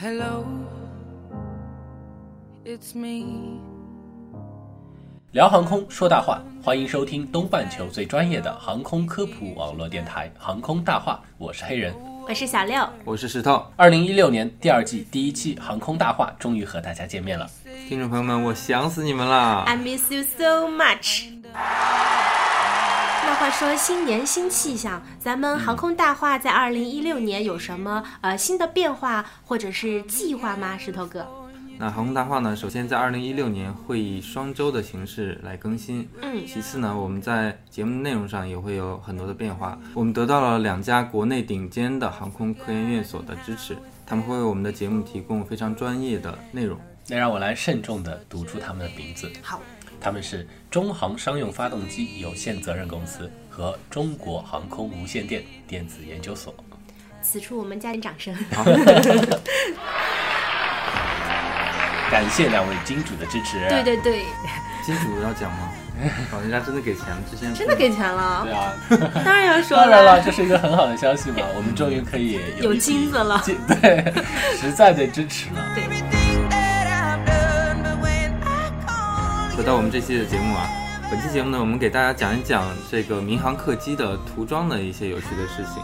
Hello, it's me. 聊航空说大话，欢迎收听东半球最专业的航空科普网络电台《航空大话》，我是黑人。我是小六，我是石头。二零一六年第二季第一期《航空大话》终于和大家见面了。听众朋友们，我想死你们啦！I miss you so much。那话说新年新气象，咱们航空大话在二零一六年有什么呃新的变化或者是计划吗？石头哥，那航空大话呢，首先在二零一六年会以双周的形式来更新。嗯其次呢，我们在节目内容上也会有很多的变化。我们得到了两家国内顶尖的航空科研院所的支持，他们会为我们的节目提供非常专业的内容。那让我来慎重地读出他们的名字，好，他们是中航商用发动机有限责任公司和中国航空无线电电子研究所。此处我们加点掌声。感谢两位金主的支持。对对对，金主要讲吗？哦，人家真的给钱了，之前真的给钱了对，啊，当然要说当然了，这是一个很好的消息嘛，我们终于可以有金子了。金对，实在的支持了。Everything 回到我们这期的节目啊，本期节目呢，我们给大家讲一讲这个民航客机的涂装的一些有趣的事情。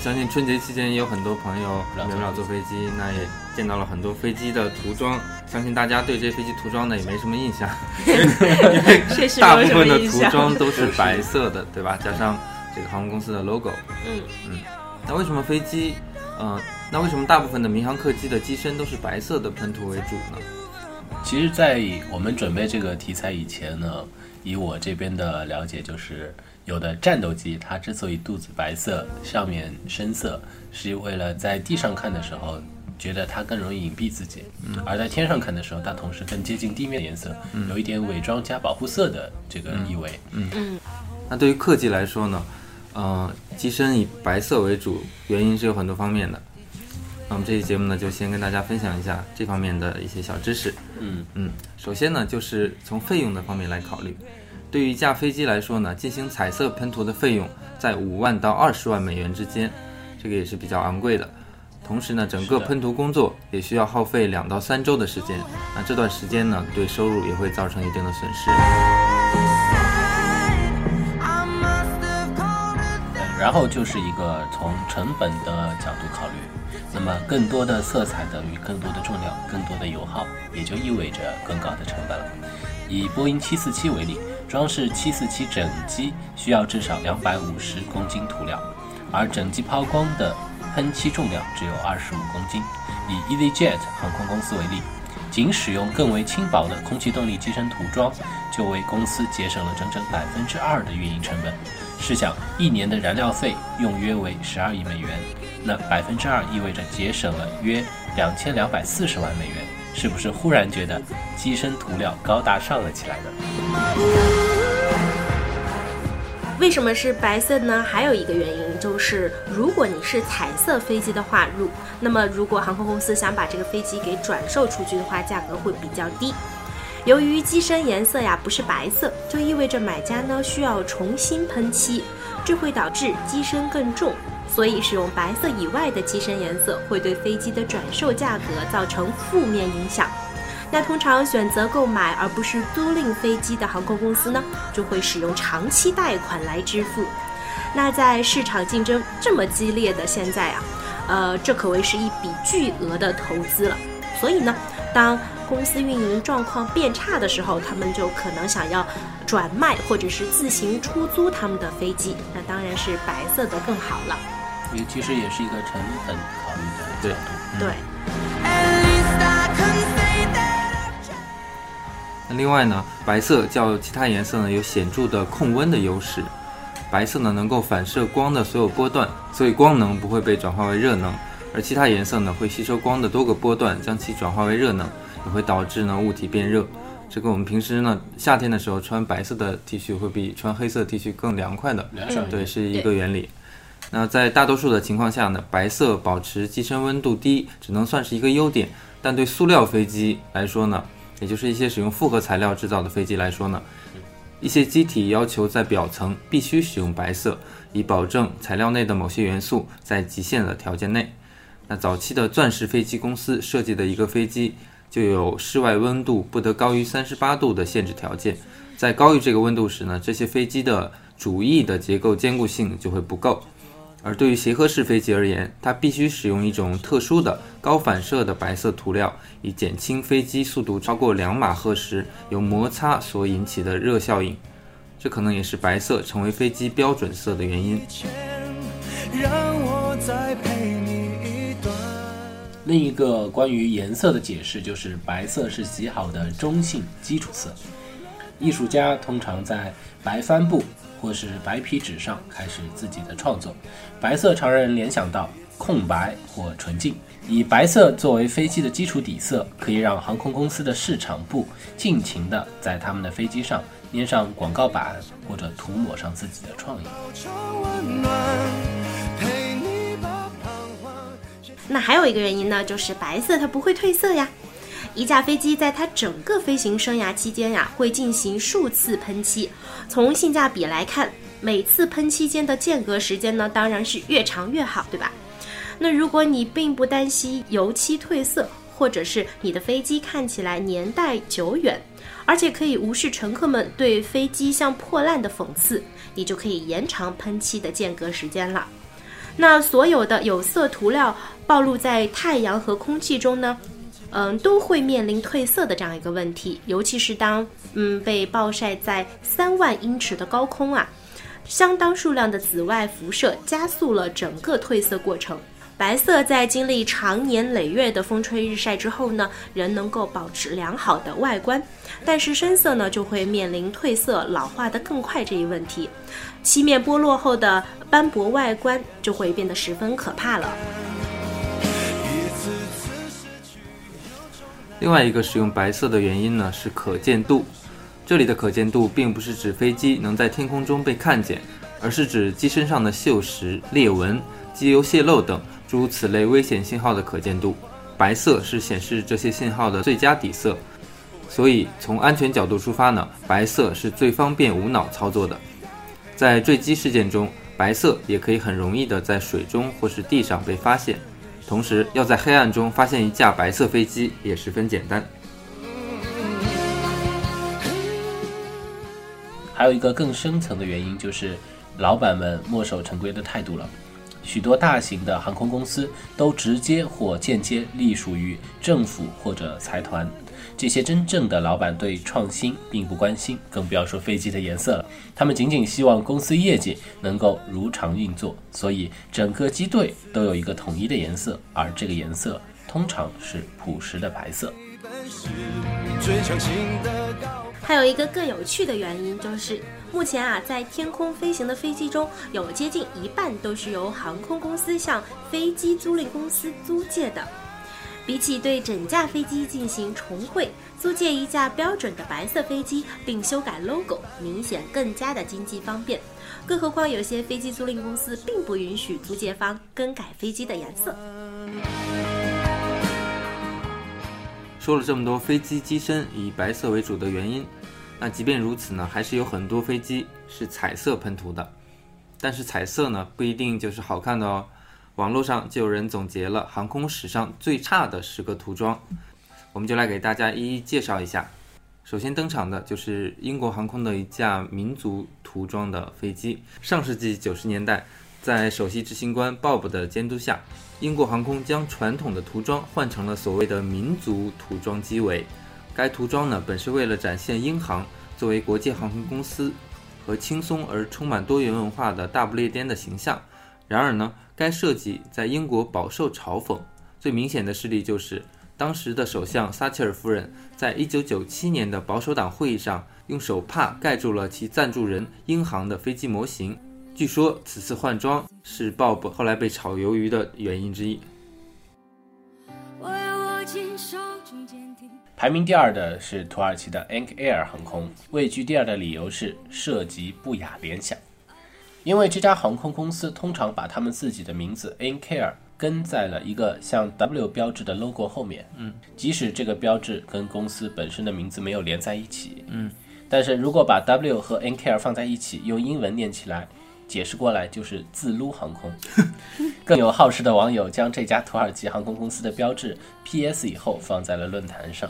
相信春节期间也有很多朋友免不了坐飞机，那也见到了很多飞机的涂装。相信大家对这飞机涂装呢也没什么印象，因为大部分的涂。装都是白色的，对吧？加上这个航空公司的 logo。嗯那为什么飞机，呃，那为什么大部分的民航客机的机身都是白色的喷涂为主呢？其实，在我们准备这个题材以前呢，以我这边的了解，就是有的战斗机它之所以肚子白色，上面深色，是为了在地上看的时候。觉得它更容易隐蔽自己，而在天上看的时候，它同时更接近地面的颜色，有一点伪装加保护色的这个意味。嗯那对于客机来说呢，呃，机身以白色为主，原因是有很多方面的。那我们这期节目呢，就先跟大家分享一下这方面的一些小知识。嗯嗯，首先呢，就是从费用的方面来考虑。对于一架飞机来说呢，进行彩色喷涂的费用在五万到二十万美元之间，这个也是比较昂贵的。同时呢，整个喷涂工作也需要耗费两到三周的时间。那这段时间呢，对收入也会造成一定的损失。然后就是一个从成本的角度考虑，那么更多的色彩等于更多的重量，更多的油耗，也就意味着更高的成本了。以波音747为例，装饰747整机需要至少两百五十公斤涂料，而整机抛光的喷漆重量只有二十五公斤。以 EasyJet 航空公司为例，仅使用更为轻薄的空气动力机身涂装，就为公司节省了整整百分之二的运营成本。试想，一年的燃料费用约为十二亿美元，那百分之二意味着节省了约两千两百四十万美元，是不是忽然觉得机身涂料高大上了起来呢？为什么是白色呢？还有一个原因就是，如果你是彩色飞机的话，如那么如果航空公司想把这个飞机给转售出去的话，价格会比较低。由于机身颜色呀不是白色，就意味着买家呢需要重新喷漆，这会导致机身更重。所以使用白色以外的机身颜色会对飞机的转售价格造成负面影响。那通常选择购买而不是租赁飞机的航空公司呢，就会使用长期贷款来支付。那在市场竞争这么激烈的现在啊，呃，这可谓是一笔巨额的投资了。所以呢，当公司运营状况变差的时候，他们就可能想要转卖或者是自行出租他们的飞机。那当然是白色的更好了。也其实也是一个成本考虑的对。对.那另外呢，白色较其他颜色呢有显著的控温的优势。白色呢能够反射光的所有波段，所以光能不会被转化为热能。而其他颜色呢会吸收光的多个波段，将其转化为热能，也会导致呢物体变热。这跟我们平时呢夏天的时候穿白色的 T 恤会比穿黑色 T 恤更凉快的，对，是一个原理。那在大多数的情况下呢，白色保持机身温度低，只能算是一个优点。但对塑料飞机来说呢，也就是一些使用复合材料制造的飞机来说呢，一些机体要求在表层必须使用白色，以保证材料内的某些元素在极限的条件内。那早期的钻石飞机公司设计的一个飞机，就有室外温度不得高于三十八度的限制条件。在高于这个温度时呢，这些飞机的主翼的结构坚固性就会不够。而对于协和式飞机而言，它必须使用一种特殊的高反射的白色涂料，以减轻飞机速度超过两马赫时由摩擦所引起的热效应。这可能也是白色成为飞机标准色的原因。让我再陪。另一个关于颜色的解释就是，白色是极好的中性基础色。艺术家通常在白帆布或是白皮纸上开始自己的创作。白色常人联想到空白或纯净。以白色作为飞机的基础底色，可以让航空公司的市场部尽情地在他们的飞机上粘上广告板，或者涂抹上自己的创意。那还有一个原因呢，就是白色它不会褪色呀。一架飞机在它整个飞行生涯期间呀，会进行数次喷漆。从性价比来看，每次喷漆间的间隔时间呢，当然是越长越好，对吧？那如果你并不担心油漆褪色，或者是你的飞机看起来年代久远，而且可以无视乘客们对飞机像破烂的讽刺，你就可以延长喷漆的间隔时间了。那所有的有色涂料暴露在太阳和空气中呢，嗯，都会面临褪色的这样一个问题，尤其是当嗯被暴晒在三万英尺的高空啊，相当数量的紫外辐射加速了整个褪色过程。白色在经历长年累月的风吹日晒之后呢，仍能够保持良好的外观，但是深色呢就会面临褪色、老化的更快这一问题，漆面剥落后的斑驳外观就会变得十分可怕了。另外一个使用白色的原因呢是可见度。这里的可见度并不是指飞机能在天空中被看见，而是指机身上的锈蚀、裂纹、机油泄漏等诸如此类危险信号的可见度。白色是显示这些信号的最佳底色，所以从安全角度出发呢，白色是最方便无脑操作的。在坠机事件中，白色也可以很容易的在水中或是地上被发现。同时，要在黑暗中发现一架白色飞机也十分简单。还有一个更深层的原因，就是老板们墨守成规的态度了。许多大型的航空公司都直接或间接隶属于政府或者财团，这些真正的老板对创新并不关心，更不要说飞机的颜色了。他们仅仅希望公司业绩能够如常运作，所以整个机队都有一个统一的颜色，而这个颜色通常是朴实的白色。还有一个更有趣的原因就是，目前啊，在天空飞行的飞机中有接近一半都是由航空公司向飞机租赁公司租借的。比起对整架飞机进行重绘，租借一架标准的白色飞机并修改 logo，明显更加的经济方便。更何况有些飞机租赁公司并不允许租借方更改飞机的颜色。说了这么多飞机机身以白色为主的原因，那即便如此呢，还是有很多飞机是彩色喷涂的。但是彩色呢，不一定就是好看的哦。网络上就有人总结了航空史上最差的十个涂装，我们就来给大家一一介绍一下。首先登场的就是英国航空的一架民族涂装的飞机。上世纪九十年代，在首席执行官 Bob 的监督下，英国航空将传统的涂装换成了所谓的民族涂装机尾。该涂装呢，本是为了展现英航作为国际航空公司和轻松而充满多元文化的大不列颠的形象。然而呢，该设计在英国饱受嘲讽。最明显的事例就是，当时的首相撒切尔夫人在1997年的保守党会议上，用手帕盖住了其赞助人英航的飞机模型。据说此次换装是 Bob 后来被炒鱿鱼的原因之一。排名第二的是土耳其的 Ank Air 航空，位居第二的理由是涉及不雅联想。因为这家航空公司通常把他们自己的名字 Ank Air 跟在了一个像 W 标志的 logo 后面，嗯，即使这个标志跟公司本身的名字没有连在一起，嗯，但是如果把 W 和 Ank Air 放在一起，用英文念起来。解释过来就是自撸航空，更有好事的网友将这家土耳其航空公司的标志 PS 以后放在了论坛上。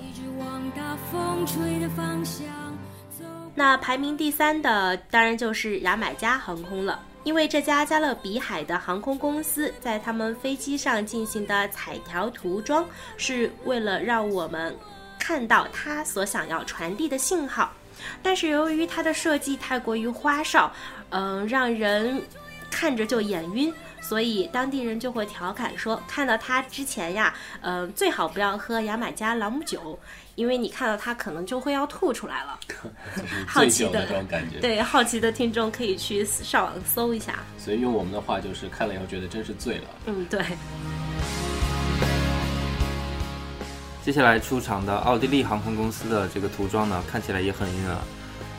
那排名第三的当然就是牙买加航空了，因为这家加勒比海的航空公司在他们飞机上进行的彩条涂装，是为了让我们看到他所想要传递的信号。但是由于它的设计太过于花哨，嗯，让人看着就眼晕，所以当地人就会调侃说，看到它之前呀，嗯，最好不要喝牙买加朗姆酒，因为你看到它可能就会要吐出来了。好奇的这种感觉，对好奇的听众可以去上网搜一下。所以用我们的话就是看了以后觉得真是醉了。嗯，对。接下来出场的奥地利航空公司的这个涂装呢，看起来也很晕啊。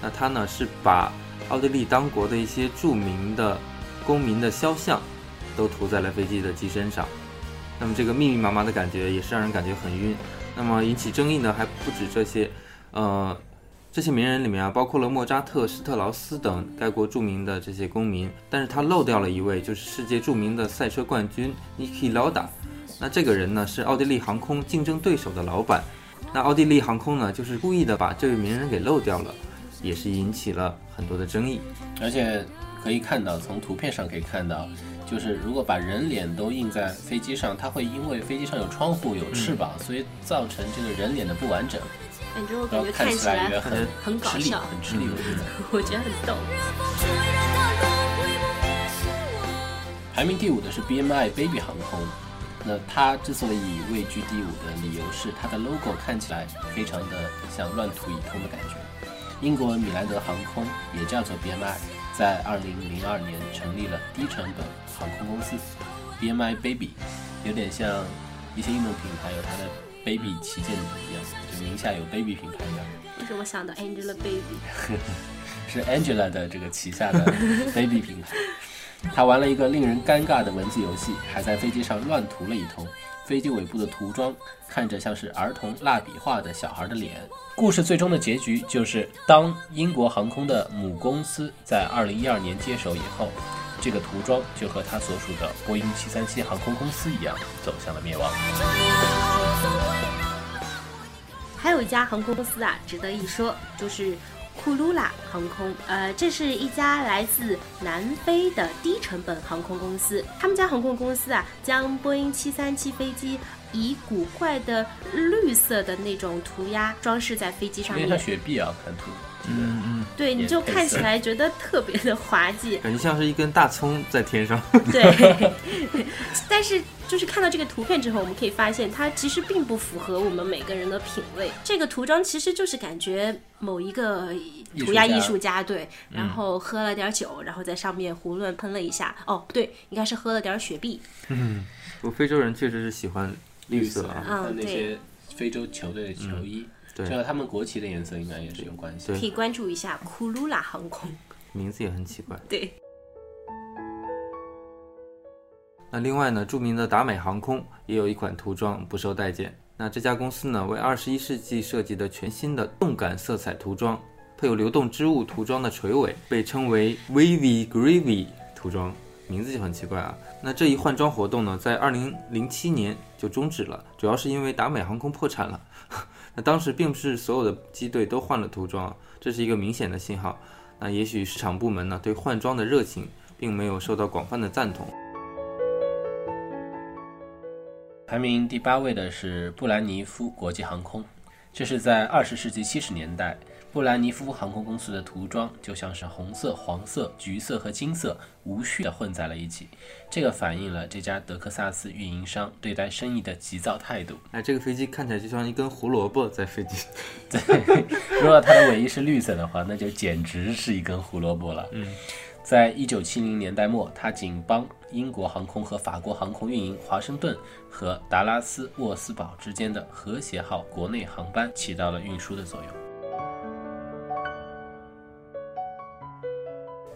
那它呢是把奥地利当国的一些著名的公民的肖像都涂在了飞机的机身上。那么这个密密麻麻的感觉也是让人感觉很晕。那么引起争议呢还不止这些，呃，这些名人里面啊包括了莫扎特、施特劳斯等该国著名的这些公民，但是他漏掉了一位，就是世界著名的赛车冠军 Niki Lauda。那这个人呢是奥地利航空竞争对手的老板，那奥地利航空呢就是故意的把这位名人给漏掉了，也是引起了很多的争议。而且可以看到，从图片上可以看到，就是如果把人脸都印在飞机上，它会因为飞机上有窗户、有翅膀，所以造成这个人脸的不完整。反正我感觉看起来很很搞笑，很吃力，我觉得很逗。排名第五的是 BMI Baby 航空。那它之所以位居第五的理由是它的 logo 看起来非常的像乱涂一通的感觉。英国米兰德航空也叫做 BMI，在2002年成立了低成本航空公司 BMI Baby，有点像一些运动品牌有它的 Baby 旗舰店一样，就名下有 Baby 品牌一样。为什么想到 Angelababy？是 Angela 的这个旗下的 Baby 品牌。他玩了一个令人尴尬的文字游戏，还在飞机上乱涂了一通。飞机尾部的涂装看着像是儿童蜡笔画的小孩的脸。故事最终的结局就是，当英国航空的母公司在2012年接手以后，这个涂装就和他所属的波音737航空公司一样，走向了灭亡。还有一家航空公司啊，值得一说，就是。库鲁拉航空，呃，这是一家来自南非的低成本航空公司。他们家航空公司啊，将波音737飞机以古怪的绿色的那种涂鸦装饰在飞机上面，像雪碧啊，看图。嗯嗯，对，你就看起来觉得特别的滑稽，感觉像是一根大葱在天上。对，但是就是看到这个图片之后，我们可以发现它其实并不符合我们每个人的品味。这个涂装其实就是感觉某一个涂鸦艺术家对，然后喝了点酒，然后在上面胡乱喷了一下。哦，不对，应该是喝了点雪碧。嗯，我非洲人确实是喜欢绿色啊，那些非洲球队的球衣。对，还有他们国旗的颜色应该也是有关系。可以关注一下库鲁拉航空，名字也很奇怪。对。那另外呢，著名的达美航空也有一款涂装不受待见。那这家公司呢，为二十一世纪设计的全新的动感色彩涂装，配有流动织物涂装的垂尾，被称为 Wavy Gravy 涂装，名字就很奇怪啊。那这一换装活动呢，在二零零七年就终止了，主要是因为达美航空破产了。那当时并不是所有的机队都换了涂装，这是一个明显的信号。那也许市场部门呢对换装的热情并没有受到广泛的赞同。排名第八位的是布兰尼夫国际航空，这是在二十世纪七十年代。布兰尼夫航空公司的涂装就像是红色、黄色、橘色和金色无序地混在了一起，这个反映了这家德克萨斯运营商对待生意的急躁态度。哎，这个飞机看起来就像一根胡萝卜在飞机。对，如果它的尾翼是绿色的话，那就简直是一根胡萝卜了。嗯，在一九七零年代末，它仅帮英国航空和法国航空运营华盛顿和达拉斯沃斯堡之间的和谐号国内航班，起到了运输的作用。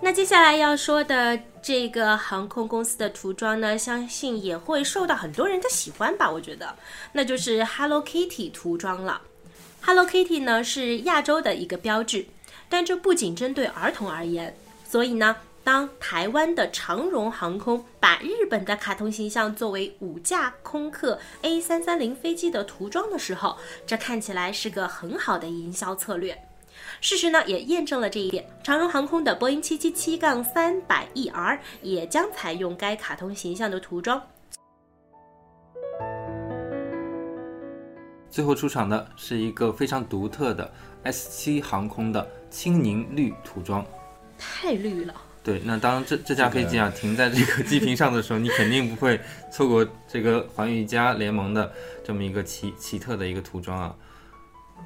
那接下来要说的这个航空公司的涂装呢，相信也会受到很多人的喜欢吧？我觉得，那就是 Hello Kitty 涂装了。Hello Kitty 呢是亚洲的一个标志，但这不仅针对儿童而言。所以呢，当台湾的长荣航空把日本的卡通形象作为五架空客 A 三三零飞机的涂装的时候，这看起来是个很好的营销策略。事实呢也验证了这一点，长荣航空的波音七七七杠三百 ER 也将采用该卡通形象的涂装。最后出场的是一个非常独特的 S 七航空的青柠绿涂装。太绿了。对，那当这这架飞机啊停在这个机坪上的时候，你肯定不会错过这个环宇家联盟的这么一个奇奇特的一个涂装啊。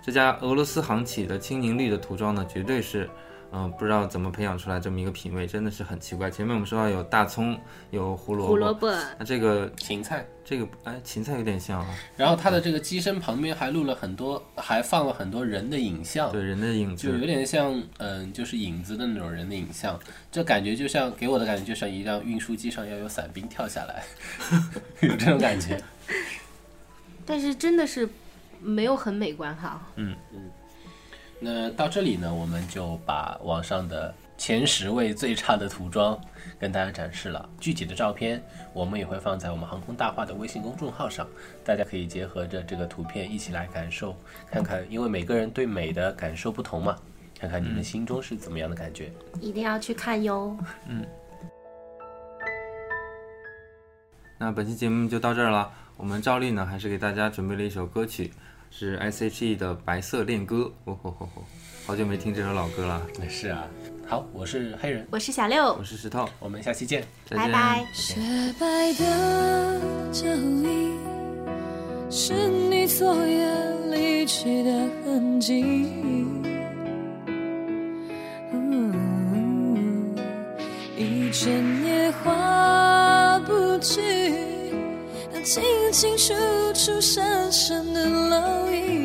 这家俄罗斯航企的青柠绿的涂装呢，绝对是。嗯，不知道怎么培养出来这么一个品味，真的是很奇怪。前面我们说到有大葱，有胡萝卜，胡萝卜，那这个芹菜，这个哎，芹菜有点像啊。然后它的这个机身旁边还录了很多，还放了很多人的影像，对人的影子，就有点像嗯，就是影子的那种人的影像。这感觉就像给我的感觉，就像一辆运输机上要有伞兵跳下来，有这种感觉。但是真的是没有很美观哈。嗯嗯。那到这里呢，我们就把网上的前十位最差的涂装跟大家展示了。具体的照片我们也会放在我们航空大话的微信公众号上，大家可以结合着这个图片一起来感受，看看，因为每个人对美的感受不同嘛，看看你们心中是怎么样的感觉。一定要去看哟。嗯。那本期节目就到这儿了，我们照例呢还是给大家准备了一首歌曲。是 S.H.E 的《白色恋歌》，哦吼吼吼，好久没听这首老歌了。没事啊，好，我是黑人，我是小六，我是石头，我们下期见，拜拜。雪白的脚印，是你昨夜离去的痕迹。一整夜画不去。清清楚楚，深深的烙印。